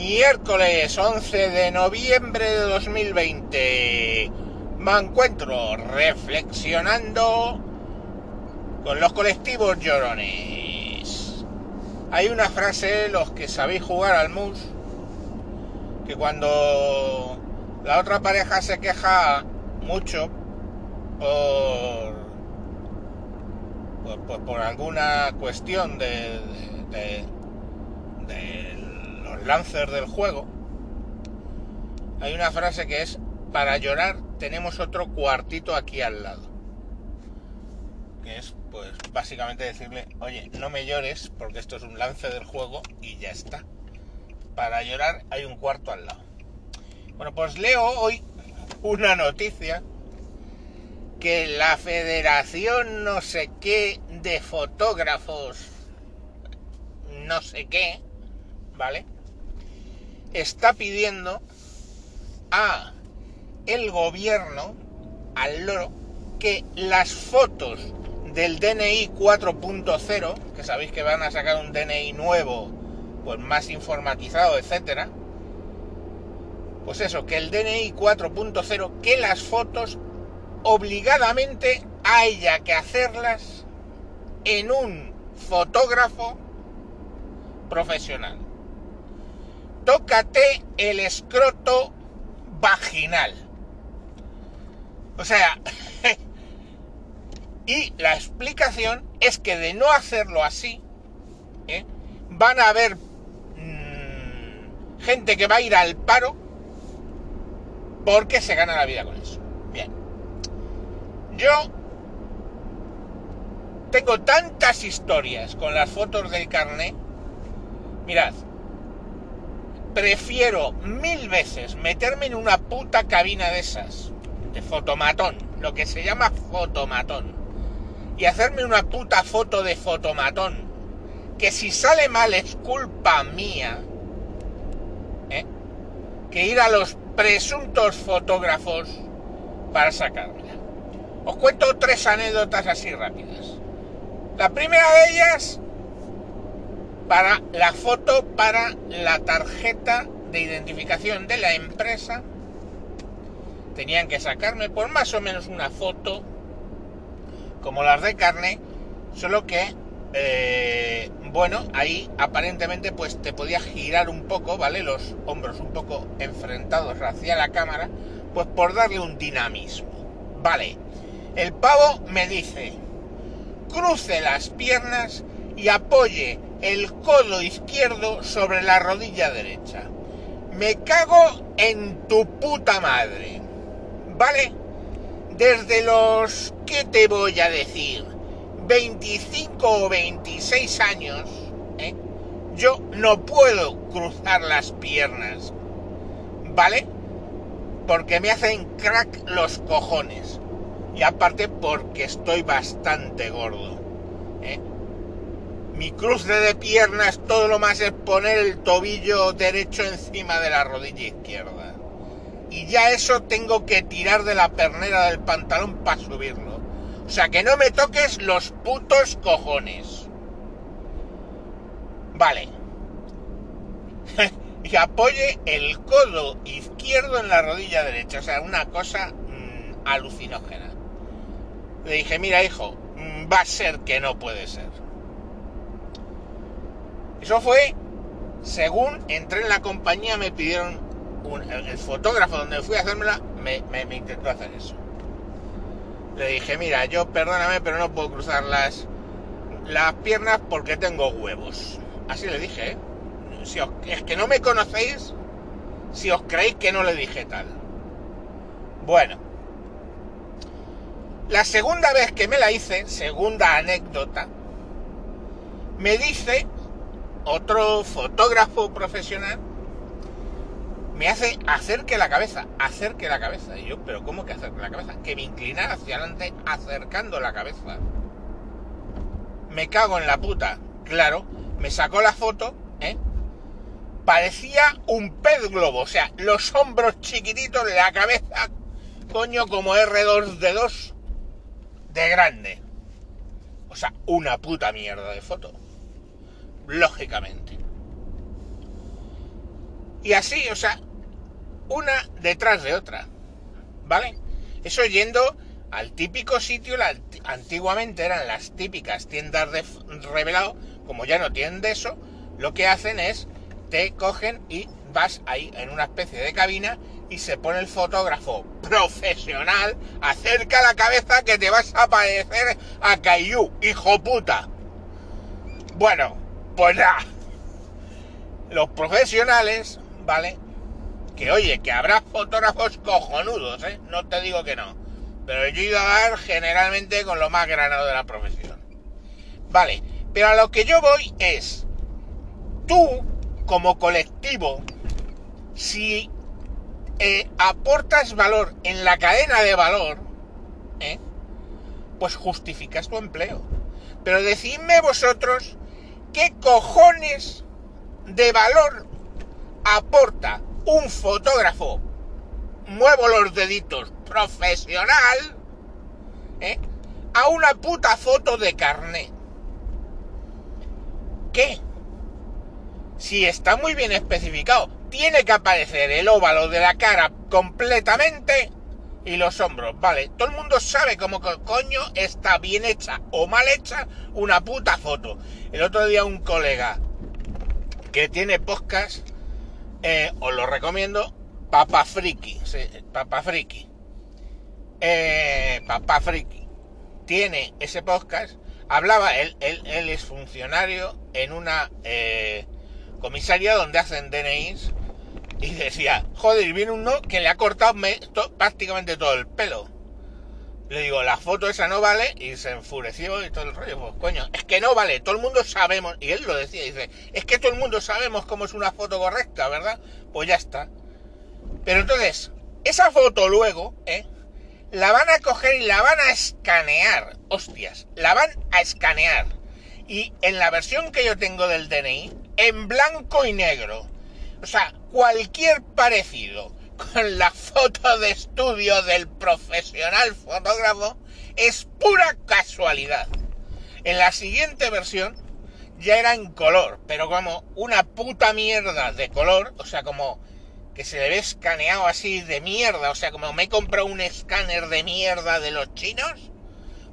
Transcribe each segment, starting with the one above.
Miércoles 11 de noviembre de 2020. Me encuentro reflexionando con los colectivos llorones. Hay una frase, los que sabéis jugar al mus, que cuando la otra pareja se queja mucho por, por, alguna cuestión de, lancers del juego, hay una frase que es, para llorar tenemos otro cuartito aquí al lado. Que es, pues, básicamente decirle, oye, no me llores porque esto es un lance del juego y ya está. Para llorar hay un cuarto al lado. Bueno, pues leo hoy una noticia que la Federación no sé qué de fotógrafos no sé qué, ¿vale? Está pidiendo a el gobierno, al loro, que las fotos del DNI 4.0, que sabéis que van a sacar un DNI nuevo, pues más informatizado, etcétera, pues eso, que el DNI 4.0, que las fotos obligadamente haya que hacerlas en un fotógrafo profesional. Tócate el escroto vaginal. O sea, y la explicación es que de no hacerlo así, ¿eh? van a haber mm, gente que va a ir al paro porque se gana la vida con eso. Bien. Yo tengo tantas historias con las fotos del carnet. Mirad, prefiero mil veces meterme en una puta cabina de esas, de fotomatón, lo que se llama fotomatón, y hacerme una puta foto de fotomatón, que si sale mal es culpa mía, ¿eh? que ir a los presuntos fotógrafos para sacármela. Os cuento tres anécdotas así rápidas. La primera de ellas, para la foto para la tarjeta de identificación de la empresa, tenían que sacarme por más o menos una foto como las de carne, solo que, eh, bueno, ahí aparentemente pues te podías girar un poco, ¿vale? Los hombros un poco enfrentados hacia la cámara, pues por darle un dinamismo. Vale, el pavo me dice, cruce las piernas y apoye el codo izquierdo sobre la rodilla derecha. Me cago en tu puta madre. ¿Vale? Desde los, ¿qué te voy a decir? 25 o 26 años, ¿eh? yo no puedo cruzar las piernas. ¿Vale? Porque me hacen crack los cojones. Y aparte porque estoy bastante gordo. ¿eh? Mi cruce de piernas todo lo más es poner el tobillo derecho encima de la rodilla izquierda. Y ya eso tengo que tirar de la pernera del pantalón para subirlo. O sea que no me toques los putos cojones. Vale. y apoye el codo izquierdo en la rodilla derecha. O sea, una cosa mm, alucinógena. Le dije, mira hijo, mm, va a ser que no puede ser. Eso fue, según entré en la compañía, me pidieron, un- el fotógrafo donde fui a hacérmela, me, me- intentó hacer eso. Le dije, mira, yo perdóname, pero no puedo cruzar las, las piernas porque tengo huevos. Así le dije, ¿eh? Si es que no me conocéis si os creéis que no le dije tal. Bueno. La segunda vez que me la hice, segunda anécdota, me dice otro fotógrafo profesional, me hace acerque la cabeza, acerque la cabeza. Y yo, pero ¿cómo que acerque la cabeza? Que me inclinara hacia adelante acercando la cabeza. Me cago en la puta. Claro, me sacó la foto, ¿eh? Parecía un pez globo, o sea, los hombros chiquititos, la cabeza, coño, como R2D2 de grande. O sea, una puta mierda de foto. Lógicamente. Y así, o sea, una detrás de otra. ¿Vale? Eso yendo al típico sitio, la, antiguamente eran las típicas tiendas de revelado, como ya no tienen de eso, lo que hacen es te cogen y vas ahí en una especie de cabina y se pone el fotógrafo profesional, acerca la cabeza que te vas a parecer a Caillou, hijo puta. Bueno, pues nada. Los profesionales, ¿vale? Que oye, que habrá fotógrafos cojonudos, ¿eh? No te digo que no. Pero yo ido a dar generalmente con lo más granado de la profesión. Vale, pero a lo que yo voy es, tú como colectivo, si eh, aportas valor en la cadena de valor, ¿eh? pues justificas tu empleo. Pero decidme vosotros qué cojones de valor aporta un fotógrafo, muevo los deditos, profesional, ¿eh? a una puta foto de carnet. ¿Qué? Si está muy bien especificado, tiene que aparecer el óvalo de la cara completamente y los hombros, ¿vale? Todo el mundo sabe cómo coño está bien hecha o mal hecha una puta foto. El otro día un colega que tiene podcast, eh, os lo recomiendo, Papa Friki, Papa Friki. Eh, Friki. Tiene ese podcast, hablaba, él, él, él es funcionario en una eh, comisaría donde hacen DNIs y decía, joder, viene uno que le ha cortado prácticamente todo el pelo. Le digo, la foto esa no vale y se enfureció y todo el rollo. Pues coño, es que no vale, todo el mundo sabemos, y él lo decía, dice, es que todo el mundo sabemos cómo es una foto correcta, ¿verdad? Pues ya está. Pero entonces, esa foto luego, ¿eh? La van a coger y la van a escanear, hostias, la van a escanear. Y en la versión que yo tengo del DNI, en blanco y negro. O sea, cualquier parecido con la foto de estudio del profesional fotógrafo es pura casualidad. En la siguiente versión ya era en color, pero como una puta mierda de color, o sea, como que se le ve escaneado así de mierda, o sea, como me he comprado un escáner de mierda de los chinos,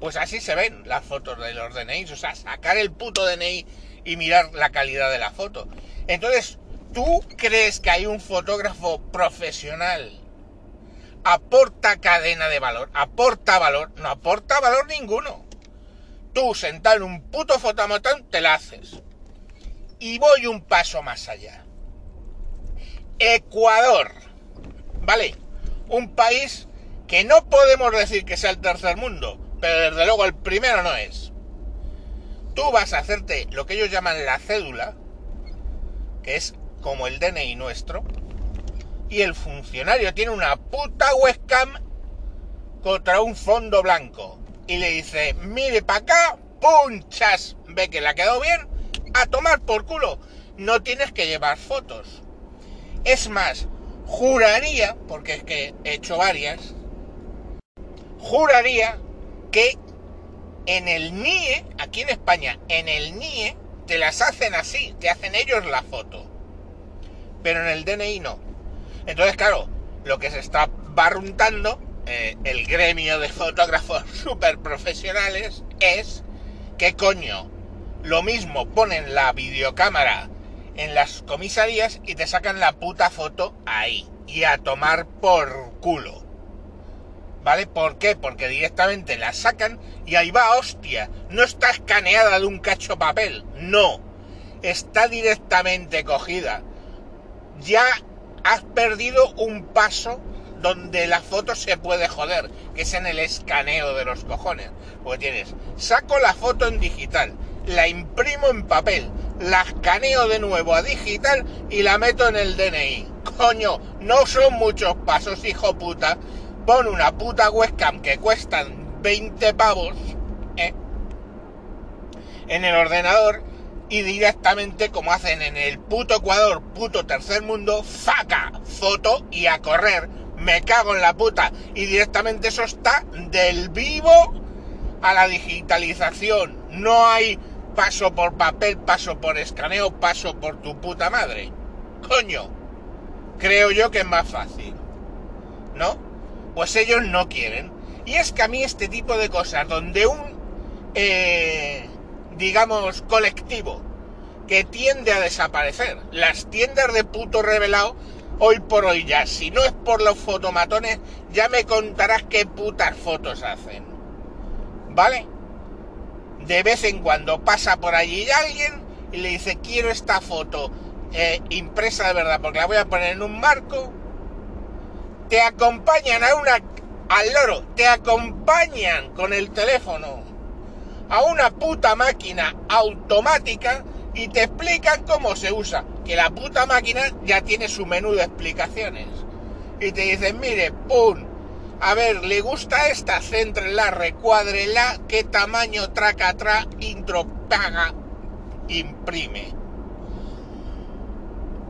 pues así se ven las fotos de los DNI, o sea, sacar el puto DNI y mirar la calidad de la foto. Entonces, ¿tú crees que hay un fotógrafo profesional? Aporta cadena de valor, aporta valor, no aporta valor ninguno. Tú sentado en un puto fotomotón te la haces. Y voy un paso más allá. Ecuador, ¿vale? Un país que no podemos decir que sea el tercer mundo, pero desde luego el primero no es tú vas a hacerte lo que ellos llaman la cédula, que es como el DNI nuestro, y el funcionario tiene una puta webcam contra un fondo blanco. Y le dice, mire para acá, punchas, ve que le ha quedado bien, a tomar por culo. No tienes que llevar fotos. Es más, juraría, porque es que he hecho varias, juraría que en el NIE, aquí en España, en el NIE, te las hacen así, te hacen ellos la foto. Pero en el DNI no. Entonces, claro, lo que se está barruntando eh, el gremio de fotógrafos super profesionales es que coño, lo mismo ponen la videocámara en las comisarías y te sacan la puta foto ahí y a tomar por culo. ¿Vale? ¿Por qué? Porque directamente la sacan y ahí va, hostia. No está escaneada de un cacho papel. No. Está directamente cogida. Ya has perdido un paso donde la foto se puede joder, que es en el escaneo de los cojones. Porque tienes, saco la foto en digital, la imprimo en papel, la escaneo de nuevo a digital y la meto en el DNI. Coño, no son muchos pasos, hijo puta, pon una puta webcam que cuestan 20 pavos ¿eh? en el ordenador y directamente como hacen en el puto Ecuador, puto tercer mundo, faca, foto y a correr. Me cago en la puta. Y directamente eso está del vivo a la digitalización. No hay paso por papel, paso por escaneo, paso por tu puta madre. Coño. creo yo que es más fácil. ¿No? Pues ellos no quieren. Y es que a mí este tipo de cosas, donde un, eh, digamos, colectivo que tiende a desaparecer, las tiendas de puto revelado, hoy por hoy ya, si no es por los fotomatones, ya me contarás qué putas fotos hacen. ¿Vale? De vez en cuando pasa por allí alguien y le dice, quiero esta foto eh, impresa de verdad, porque la voy a poner en un marco. Te acompañan a una al loro, te acompañan con el teléfono a una puta máquina automática y te explican cómo se usa. Que la puta máquina ya tiene su menú de explicaciones. Y te dicen, mire, pum, a ver, ¿le gusta esta? Céntrela, recuádrela, qué tamaño, traca, atrás, intro, paga, imprime.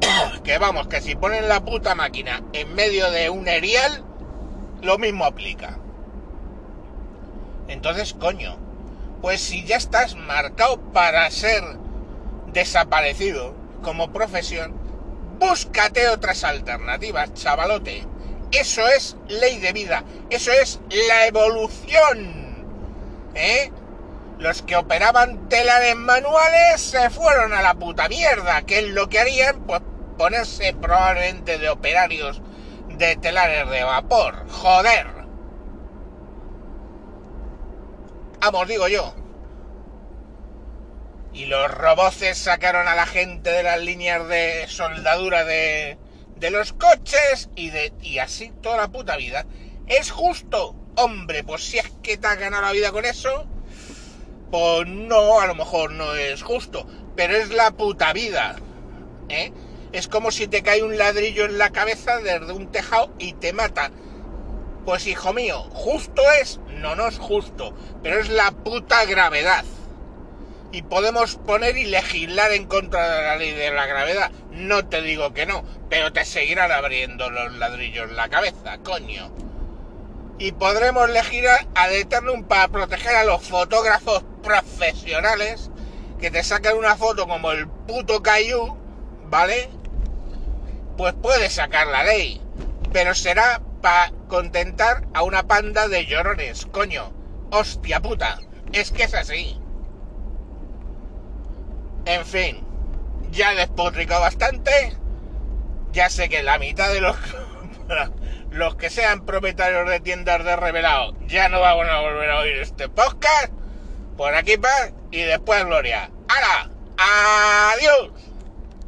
que vamos, que si ponen la puta máquina en medio de un erial, lo mismo aplica. Entonces, coño, pues si ya estás marcado para ser desaparecido como profesión, búscate otras alternativas, chavalote. Eso es ley de vida, eso es la evolución. ¿Eh? Los que operaban telares manuales se fueron a la puta mierda, que es lo que harían, pues ponerse probablemente de operarios de telares de vapor. Joder. Vamos, digo yo. Y los roboces sacaron a la gente de las líneas de soldadura de, de los coches y, de, y así toda la puta vida. ¿Es justo? Hombre, pues si es que te has ganado la vida con eso, pues no, a lo mejor no es justo, pero es la puta vida. ¿eh? Es como si te cae un ladrillo en la cabeza desde un tejado y te mata. Pues hijo mío, ¿justo es? No, no es justo, pero es la puta gravedad y podemos poner y legislar en contra de la ley de la gravedad. No te digo que no, pero te seguirán abriendo los ladrillos la cabeza, coño. Y podremos legislar a eternum para proteger a los fotógrafos profesionales que te sacan una foto como el puto Caillou, ¿vale? Pues puedes sacar la ley, pero será para contentar a una panda de llorones, coño. Hostia puta, es que es así. En fin, ya he despotricado bastante. Ya sé que la mitad de los, los que sean propietarios de tiendas de revelado ya no van a volver a oír este podcast. Por aquí paz y después gloria. ¡Hala! ¡Adiós!